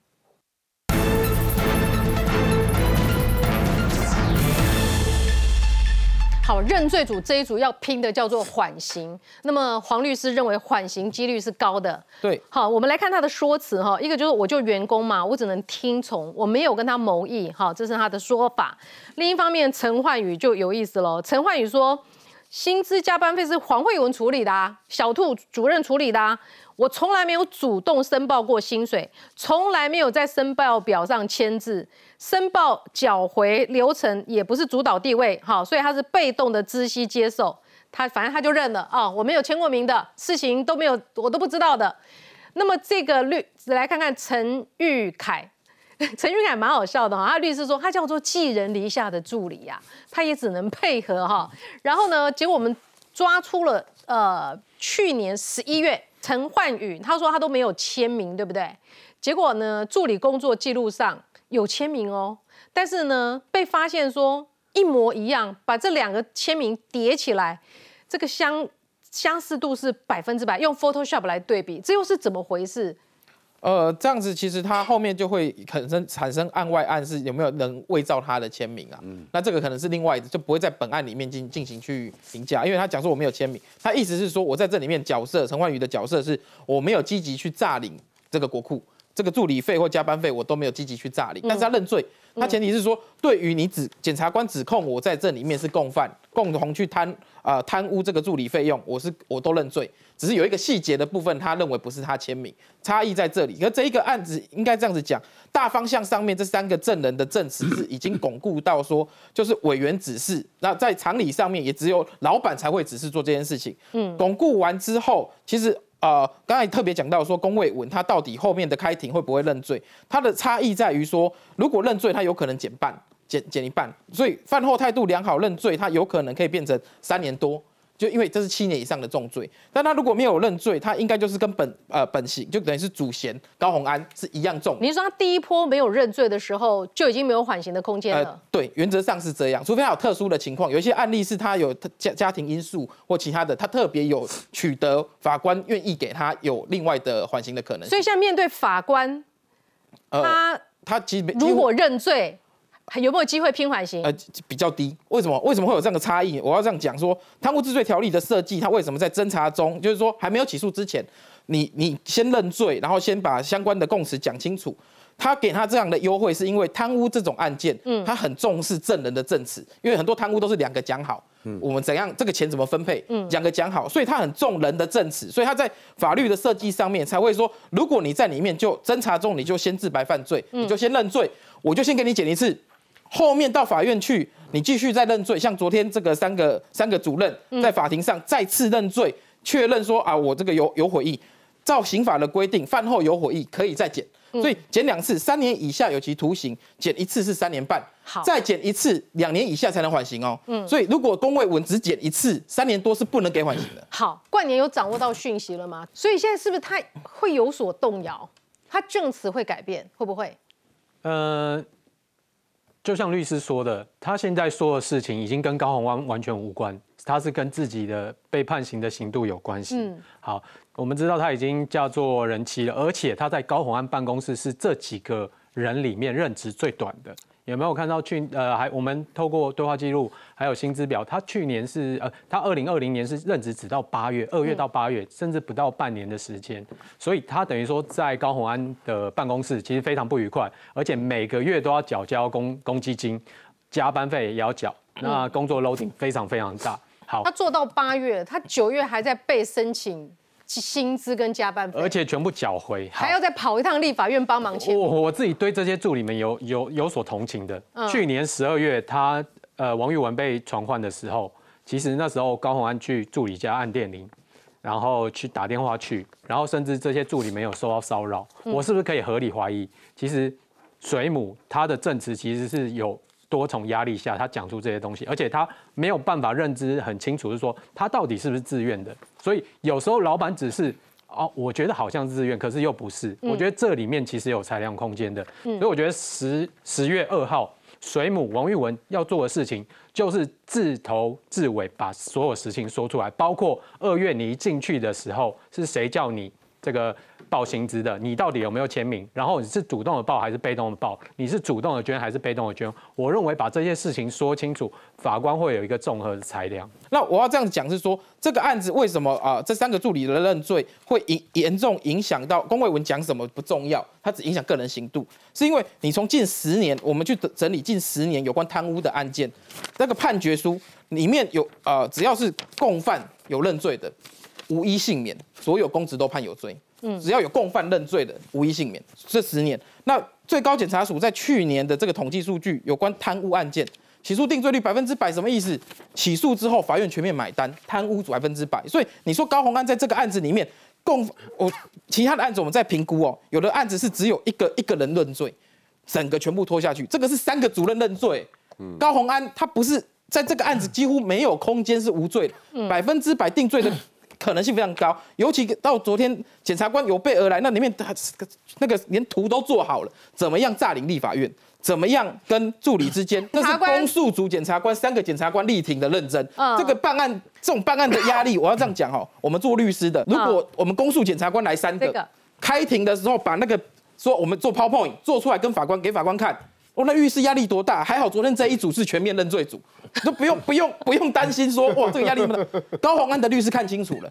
好，认罪组这一组要拼的叫做缓刑。那么黄律师认为缓刑几率是高的。对，好，我们来看他的说辞哈。一个就是我就员工嘛，我只能听从，我没有跟他谋议。哈，这是他的说法。另一方面，陈焕宇就有意思喽。陈焕宇说，薪资加班费是黄慧文处理的，啊，小兔主任处理的。我从来没有主动申报过薪水，从来没有在申报表上签字，申报缴回流程也不是主导地位，好，所以他是被动的知悉接受，他反正他就认了啊，我没有签过名的事情都没有，我都不知道的。那么这个律来看看陈玉凯，陈玉凯蛮好笑的哈，他律师说他叫做寄人篱下的助理呀，他也只能配合哈。然后呢，结果我们抓出了呃去年十一月。陈焕宇他说他都没有签名，对不对？结果呢，助理工作记录上有签名哦，但是呢，被发现说一模一样，把这两个签名叠起来，这个相相似度是百分之百，用 Photoshop 来对比，这又是怎么回事？呃，这样子其实他后面就会产生产生案外案，是有没有能伪造他的签名啊？嗯，那这个可能是另外的，就不会在本案里面进进行去评价，因为他讲说我没有签名，他意思是说我在这里面角色陈焕宇的角色是我没有积极去诈领这个国库，这个助理费或加班费我都没有积极去诈领，但是他认罪。他前提是说，对于你指检察官指控我在这里面是共犯，共同去贪啊贪污这个助理费用，我是我都认罪，只是有一个细节的部分，他认为不是他签名，差异在这里。可这一个案子应该这样子讲，大方向上面这三个证人的证词是已经巩固到说，就是委员指示，那在常理上面也只有老板才会指示做这件事情。嗯，巩固完之后，其实。呃，刚才特别讲到说，龚卫文他到底后面的开庭会不会认罪？他的差异在于说，如果认罪，他有可能减半，减减一半，所以饭后态度良好认罪，他有可能可以变成三年多。就因为这是七年以上的重罪，但他如果没有认罪，他应该就是跟本呃本刑就等于是主嫌高洪安是一样重。你说他第一波没有认罪的时候就已经没有缓刑的空间了？对，原则上是这样，除非他有特殊的情况，有一些案例是他有家家庭因素或其他的，他特别有取得法官愿意给他有另外的缓刑的可能。所以现在面对法官，他他其实如果认罪。有没有机会拼缓刑？呃，比较低。为什么？为什么会有这样的差异？我要这样讲说，贪污治罪条例的设计，它为什么在侦查中，就是说还没有起诉之前，你你先认罪，然后先把相关的供词讲清楚。他给他这样的优惠，是因为贪污这种案件，嗯，他很重视证人的证词，因为很多贪污都是两个讲好，嗯，我们怎样这个钱怎么分配，嗯，两个讲好，所以他很重人的证词，所以他在法律的设计上面才会说，如果你在里面就侦查中你就先自白犯罪，你就先认罪，我就先给你减一次。后面到法院去，你继续再认罪。像昨天这个三个三个主任在法庭上再次认罪，确认说啊，我这个有有悔意。照刑法的规定，饭后有悔意可以再减，所以减两次，三年以下有期徒刑，减一次是三年半，好，再减一次两年以下才能缓刑哦。嗯，所以如果公卫文只减一次，三年多是不能给缓刑的。好，冠年有掌握到讯息了吗？所以现在是不是他会有所动摇？他证词会改变，会不会？呃。就像律师说的，他现在说的事情已经跟高洪安完全无关，他是跟自己的被判刑的刑度有关系。嗯，好，我们知道他已经叫做人妻了，而且他在高洪安办公室是这几个人里面任职最短的，有没有看到去呃还我们透过对话记录还有薪资表，他去年是呃他二零二零年是任职只到八月，二月到八月，甚至不到半年的时间，所以他等于说在高鸿安的办公室其实非常不愉快，而且每个月都要缴交公公积金，加班费也要缴，那工作 loading 非常非常大。好他，做到八月，他九月还在被申请薪资跟加班费，而且全部缴回，还要再跑一趟立法院帮忙签我。我自己对这些助理们有有有所同情的。嗯去年十二月，他呃王玉文被传唤的时候，其实那时候高鸿安去助理家按电铃，然后去打电话去，然后甚至这些助理没有受到骚扰，嗯我是不是可以合理怀疑，其实水母他的证词其实是有。多重压力下，他讲出这些东西，而且他没有办法认知很清楚，是说他到底是不是自愿的。所以有时候老板只是哦，我觉得好像自愿，可是又不是。嗯我觉得这里面其实有裁量空间的。嗯所以我觉得十十月二号，水母王玉文要做的事情就是自头至尾把所有事情说出来，包括二月你一进去的时候是谁叫你这个报薪资的，你到底有没有签名？然后你是主动的报还是被动的报？你是主动的捐还是被动的捐？我认为把这些事情说清楚，法官会有一个综合的裁量。那我要这样讲是说，这个案子为什么啊、这三个助理的认罪会影严重影响到龚卫文讲什么不重要，它只影响个人刑度，是因为你从近十年我们去整理近十年有关贪污的案件，那个判决书里面有呃，只要是共犯有认罪的，无一幸免，所有公职都判有罪。嗯只要有共犯认罪的，无一幸免。这十年，那最高检察署在去年的这个统计数据，有关贪污案件起诉定罪率百分之百，什么意思？起诉之后，法院全面买单，贪污百分之百。所以你说高鸿安在这个案子里面，共我其他的案子我们在评估哦，有的案子是只有一个一个人认罪，整个全部拖下去，这个是三个主任认罪。高鸿安他不是在这个案子几乎没有空间是无罪的，百分之百定罪的可能性非常高。尤其到昨天检察官有备而来，那里面他那个连图都做好了，怎么样诈领立法院？怎么样跟助理之间？这是公诉组检察官三个检察官力挺的认真。嗯这个办案这种办案的压力，我要这样讲哈，我们做律师的，如果我们公诉检察官来三个这个，开庭的时候把那个说我们做 PowerPoint 做出来跟法官给法官看，哦，那律师压力多大？还好昨天这一组是全面认罪组，都不用不用不用担心说哇这个压力那么大。高鸿安的律师看清楚了，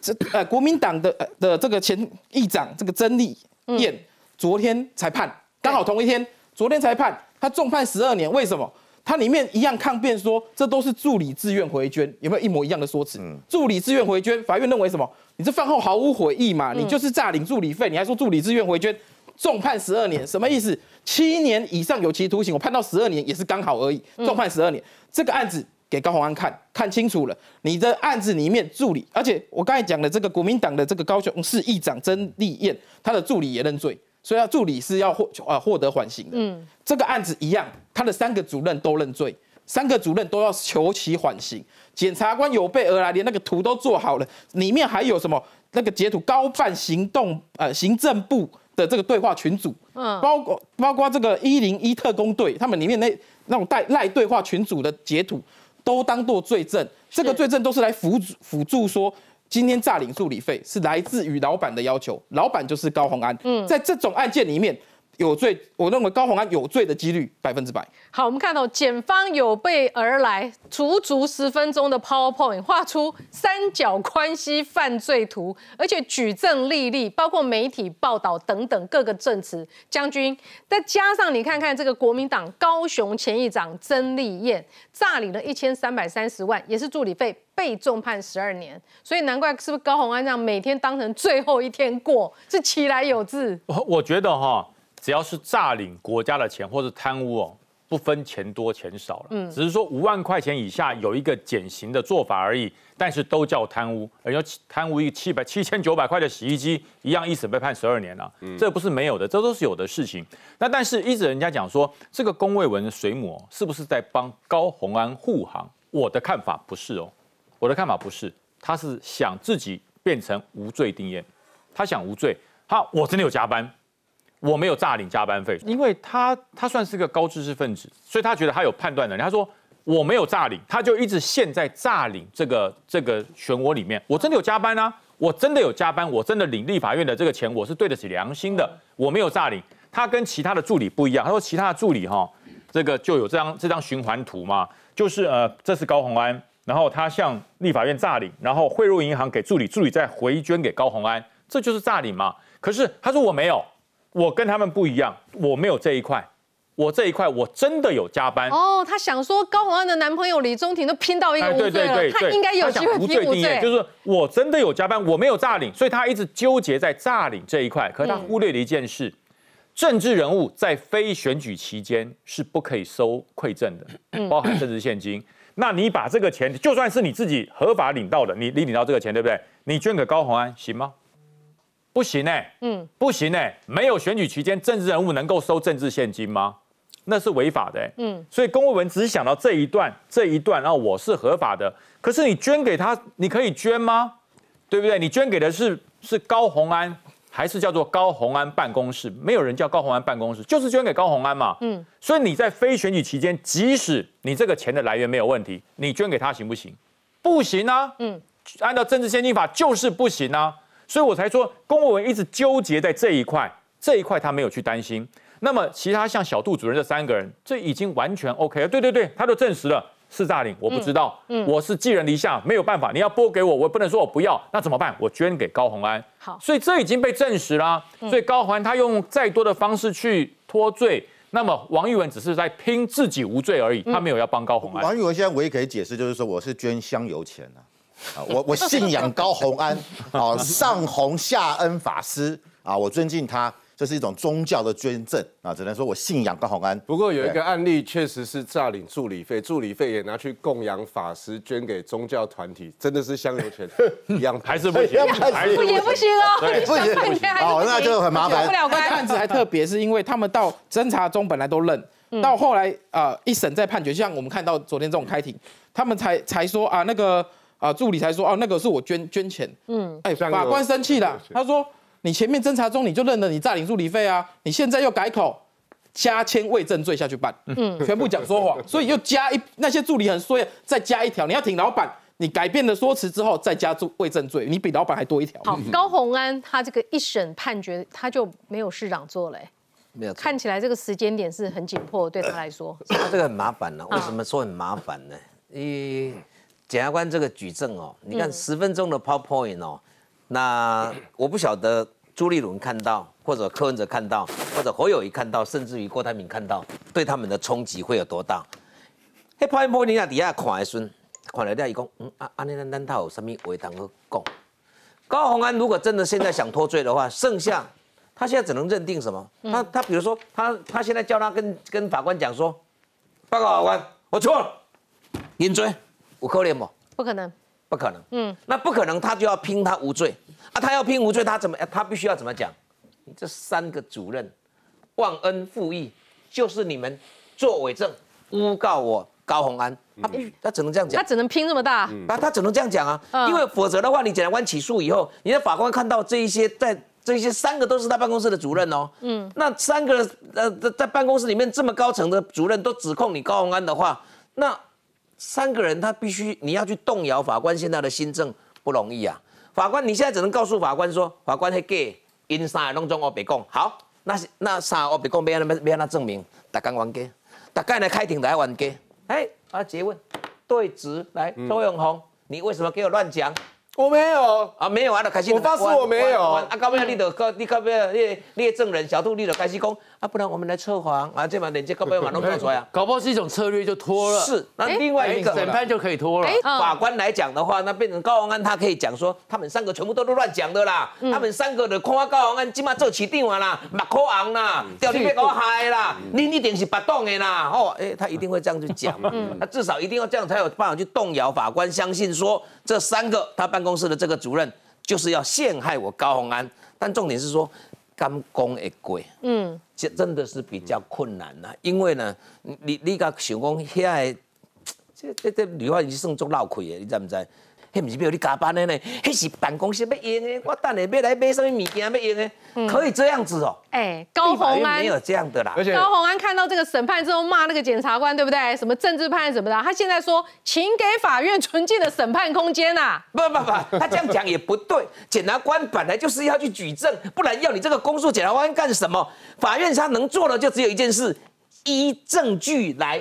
这呃国民党的呃的这个前议长这个曾丽燕昨天才判，刚好同一天，昨天才判，他重判十二年，为什么？他里面一样抗辩说，这都是助理自愿回捐，有没有一模一样的说辞？助理自愿回捐，法院认为什么？你这饭后毫无悔意嘛，你就是诈领助理费，你还说助理自愿回捐，重判十二年，什么意思？七年以上有期徒刑，我判到十二年也是刚好而已，重判十二年。这个案子给高鸿安看看清楚了，你的案子里面助理，而且我刚才讲的这个国民党的这个高雄市议长曾丽燕，他的助理也认罪，所以他助理是要获呃获得缓刑的。嗯，这个案子一样，他的三个主任都认罪，三个主任都要求其缓刑。检察官有备而来，连那个图都做好了，里面还有什么那个截图高办行动呃行政部的这个对话群组，嗯包括包括这个一零一特工队，他们里面那那种带赖对话群组的截图，都当做罪证。这个罪证都是来辅助辅助说，今天诈领助理费是来自于老板的要求，老板就是高鸿安。嗯在这种案件里面有罪，我认为高鸿安有罪的几率百分之百。好，我们看到检方有备而来，足足十分钟的 PowerPoint 画出三角关系犯罪图，而且举证历历，包括媒体报道等等各个证词。将军，再加上你看看这个国民党高雄前议长曾丽燕诈领了一千三百三十万，也是助理费，被重判十二年。所以难怪是不是高鸿安这样每天当成最后一天过，是其来有自。我我觉得哈，只要是诈领国家的钱或者贪污哦，不分钱多钱少了，嗯。只是说五万块钱以下有一个减刑的做法而已，但是都叫贪污，而且贪污一个七百七千九百块的洗衣机，一样一审被判十二年了、这不是没有的，这都是有的事情。那但是一直人家讲说，这个龚卫文的水母、哦、是不是在帮高鸿安护航？我的看法不是哦，我的看法不是，他是想自己变成无罪定验，他想无罪，好我真的有加班。我没有诈领加班费，因为他他算是个高知识分子，所以他觉得他有判断能力。他说我没有诈领，他就一直陷在诈领这个这个漩涡里面。我真的有加班啊，我真的有加班，我真的领立法院的这个钱，我是对得起良心的，我没有诈领。他跟其他的助理不一样，他说其他的助理哈，这个就有这张这张循环图嘛，就是呃，这是高鸿安，然后他向立法院诈领，然后汇入银行给助理，助理再回捐给高鸿安，这就是诈领嘛。可是他说我没有，我跟他们不一样，我没有这一块，我这一块我真的有加班。哦，他想说高洪安的男朋友李宗廷都拼到一个哎，无罪了，他应该有机会无拼无罪。就是我真的有加班，我没有诈领，所以他一直纠结在诈领这一块。可是他忽略了一件事：政治人物在非选举期间是不可以收馈赠的，包含政治现金。那你把这个钱，就算是你自己合法领到的，你你领到这个钱，对不对？你捐给高洪安行吗？不行哎、嗯，不行哎、没有选举期间，政治人物能够收政治现金吗？那是违法的、欸。嗯，所以公卫文只想到这一段，这一段，然后我是合法的。可是你捐给他，你可以捐吗？对不对？你捐给的是是高鸿安，还是叫做高鸿安办公室？没有人叫高鸿安办公室，就是捐给高鸿安嘛。嗯，所以你在非选举期间，即使你这个钱的来源没有问题，你捐给他行不行？不行啊。嗯，按照政治现金法就是不行啊。所以我才说，龚卫文一直纠结在这一块，这一块他没有去担心。那么其他像小杜主任这三个人，这已经完全 OK 了。对对对，他都证实了是诈领，我不知道，嗯嗯我是寄人篱下，没有办法，你要拨给我，我不能说我不要，那怎么办？我捐给高宏安。好所以这已经被证实啦、嗯所以高鸿安他用再多的方式去脱罪，那么王玉文只是在拼自己无罪而已，他没有要帮高宏安。王玉文现在唯一可以解释就是说，我是捐香油钱啊，啊，我我信仰高洪安，啊，上洪下恩法师啊，我尊敬他，这是一种宗教的捐赠啊，只能说我信仰高洪安。不过有一对。个案例确实是诈领助理费，助理费也拿去供养法师，捐给宗教团体，真的是香油钱 一样，还是不行还是不也 不行哦，对。你想半天还是不行过不了关。案子还特别，是因为他们到侦查中本来都认，嗯。到后来呃一审再判决，像我们看到昨天这种开庭，他们才才说啊那个啊助理才说哦那个是我捐捐钱，嗯，哎法官生气了，他说你前面侦查中你就认了你诈领助理费啊，你现在又改口。加签伪证罪下去办，嗯 全部讲说谎，所以又加一那些助理很衰，再加一条，你要挺老板，你改变了说辞之后再加助伪证罪，你比老板还多一条。好，高鸿安他这个一审判决他就没有市长做了、欸，没有看起来这个时间点是很紧迫，对他来说。他这个很麻烦呢、为什么说很麻烦呢？一检察官这个举证哦，你看嗯十分钟的 PowerPoint 哦，那我不晓得朱立伦看到，或者柯文哲看到，或者侯友谊看到，甚至于郭台铭看到，对他们的冲击会有多大？迄 PowerPoint 你啊底下看的时阵，看了了伊讲，嗯啊，安尼咱咱他有什么话通好讲？高鸿安如果真的现在想脱罪的话，剩下他现在只能认定什么？他他比如说他他现在叫他跟跟法官讲说，报告法官，我错了，认罪，有可能不？不可能，不可能。嗯，那不可能，他就要拼他无罪啊！他要拼无罪，他怎么？他必须要怎么讲？你这三个主任忘恩负义，就是你们作伪证诬告我高鸿安，他必须他只能这样讲他。只能拼这么大。啊，他只能这样讲啊，嗯因为否则的话，你检察官起诉以后，你的法官看到这一些在这些三个都是他办公室的主任哦，嗯，那三个呃在在办公室里面这么高层的主任都指控你高鸿安的话，那三个人他必须你要去动摇法官现在的新政不容易啊。法官你现在只能告诉法官说，法官迄假，因三个拢总我别讲，好，那是那三个我别讲，要安怎要安怎证明？大家冤假，大概来开庭来冤假，哎，啊诘问，对质来，周永红，你为什么给我乱讲？我没有啊，没有啊，就开始。我发誓我没有啊，到尾你就你到尾你你的证人小杜，你就开始讲啊，不然我们来测谎啊，这把连接到尾嘛弄不出来啊。搞不好是一种策略就拖了。是，那另外一个哎审判就可以拖了。法官来讲的话，那变成高鸿安，他可以讲说，他们三个全部都是乱讲的啦。他们三个的看我高鸿安，今嘛做起定完啦，马口昂啦，掉你别给我害啦，你一定是不动的啦。哦，哎，他一定会这样去讲嘛。那至少一定要这样才有办法去动摇法官，相信说这三个他办公室的这个主任就是要陷害我高鸿安。但重点是说，敢讲会过。嗯，这真的是比较困难呐、因为呢，你你你甲想讲遐个，这这这旅发已经算足闹亏的，你知不知？迄毋是要你加班的呢，迄是办公室要用的，我等下要来买什么物件要用的，可以这样子哦。哎，高立法鸿安院没有这样的啦，高鸿安看到这个审判之后骂那个检察官，对不对？什么政治判什么的，他现在说，请给法院纯净的审判空间呐、啊。不不不，他这样讲也不对。检察官本来就是要去举证，不然要你这个公诉检察官干什么？法院他能做的就只有一件事，依证据来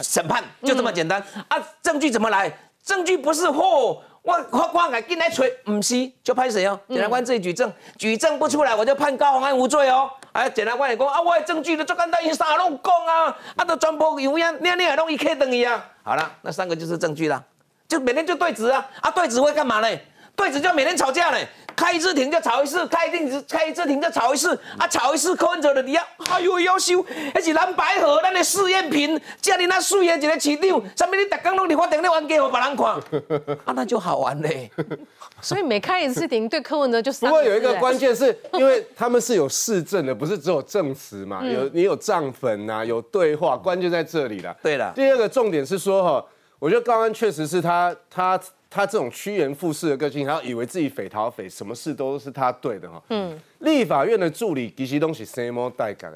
审判，就这么简单啊！证据怎么来？证据不是货，我我我来进来锤，唔是就拍谁哦？检察官自己举证，举证不出来，我就判高鸿安无罪哦。哎，检察官也讲啊，我的证据都做简单，伊啥拢讲啊，啊，都全部有样，你你也拢一 K 等于啊？好了，那三个就是证据啦，就每天就对质啊，啊，对质会干嘛呢？对子就每天吵架呢。开一次庭就吵一次，开一次开一次庭就吵一次，啊，吵一次柯文哲的你啊，哎呦，要修，那是蓝白河咱的试验品，家里那水的一个市场，上面你逐工拢伫法庭咧玩给给别人看，啊，那就好玩嘞。所以每开一次庭，对柯文哲就不过有一个关键是因为他们是有市政的，不是只有证词嘛，有你有账粉呐，有对话，关键在这里了。对了，第二个重点是说哈，我觉得高安确实是他他。他这种趋炎附势的个性，他以为自己匪逃匪，什么事都是他对的哈。嗯，立法院的助理其实东西 same 带感，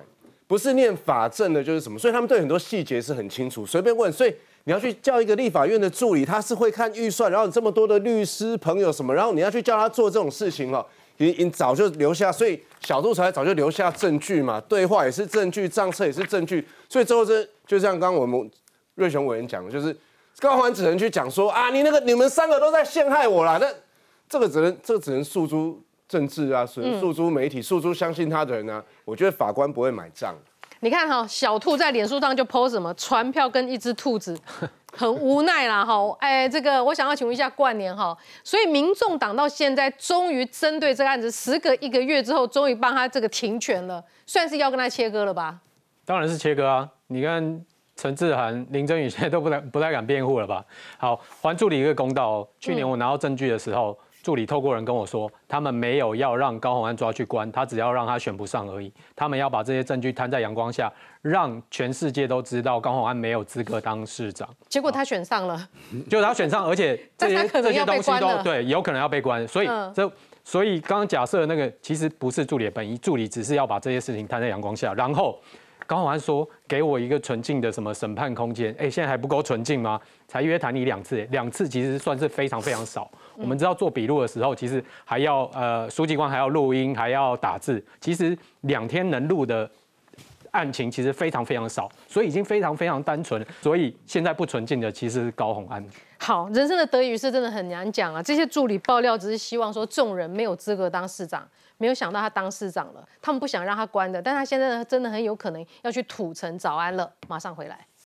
不是念法政的，就是什么，所以他们对很多细节是很清楚，随便问。所以你要去叫一个立法院的助理，他是会看预算，然后这么多的律师朋友什么，然后你要去叫他做这种事情哦，你你早就留下，所以小杜才早就留下证据嘛，对话也是证据，账册也是证据，所以最后这就像刚刚我们瑞雄委员讲的，就是。高环只能去讲说啊，你那个你们三个都在陷害我啦。那这个只能这个只能诉诸政治啊，诉诉诸媒体，诉诸相信他的人啊。我觉得法官不会买账。你看哈，小兔在脸书上就 po 什么传票跟一只兔子，很无奈啦哈。哎，这个我想要请问一下冠年哈，所以民众党到现在终于针对这个案子，时隔一个月之后，终于帮他这个停权了，算是要跟他切割了吧？当然是切割啊，你看。陈志涵、林真宇现在都不太不太敢辩护了吧？好，还助理一个公道。去年我拿到证据的时候，助理透过人跟我说，他们没有要让高鸿安抓去关，他只要让他选不上而已。他们要把这些证据摊在阳光下，让全世界都知道高鸿安没有资格当市长。结果他选上了，就他选上，而且 这些这些东西都对，有可能要被关。所以这所以刚刚假设那个其实不是助理的本意，助理只是要把这些事情摊在阳光下，然后。高宏安说：“给我一个纯净的什么审判空间？哎，现在还不够纯净吗？才约谈你两次，两次其实算是非常非常少。我们知道做笔录的时候，其实还要呃书记官还要录音，还要打字。其实两天能录的案情其实非常非常少，所以已经非常非常单纯。所以现在不纯净的其实是高宏安。好，人生的得与失真的很难讲啊。这些助理爆料只是希望说众人没有资格当市长。”没有想到他当市长了，他们不想让他关的，但他现在呢真的很有可能要去土城早安了。马上回来。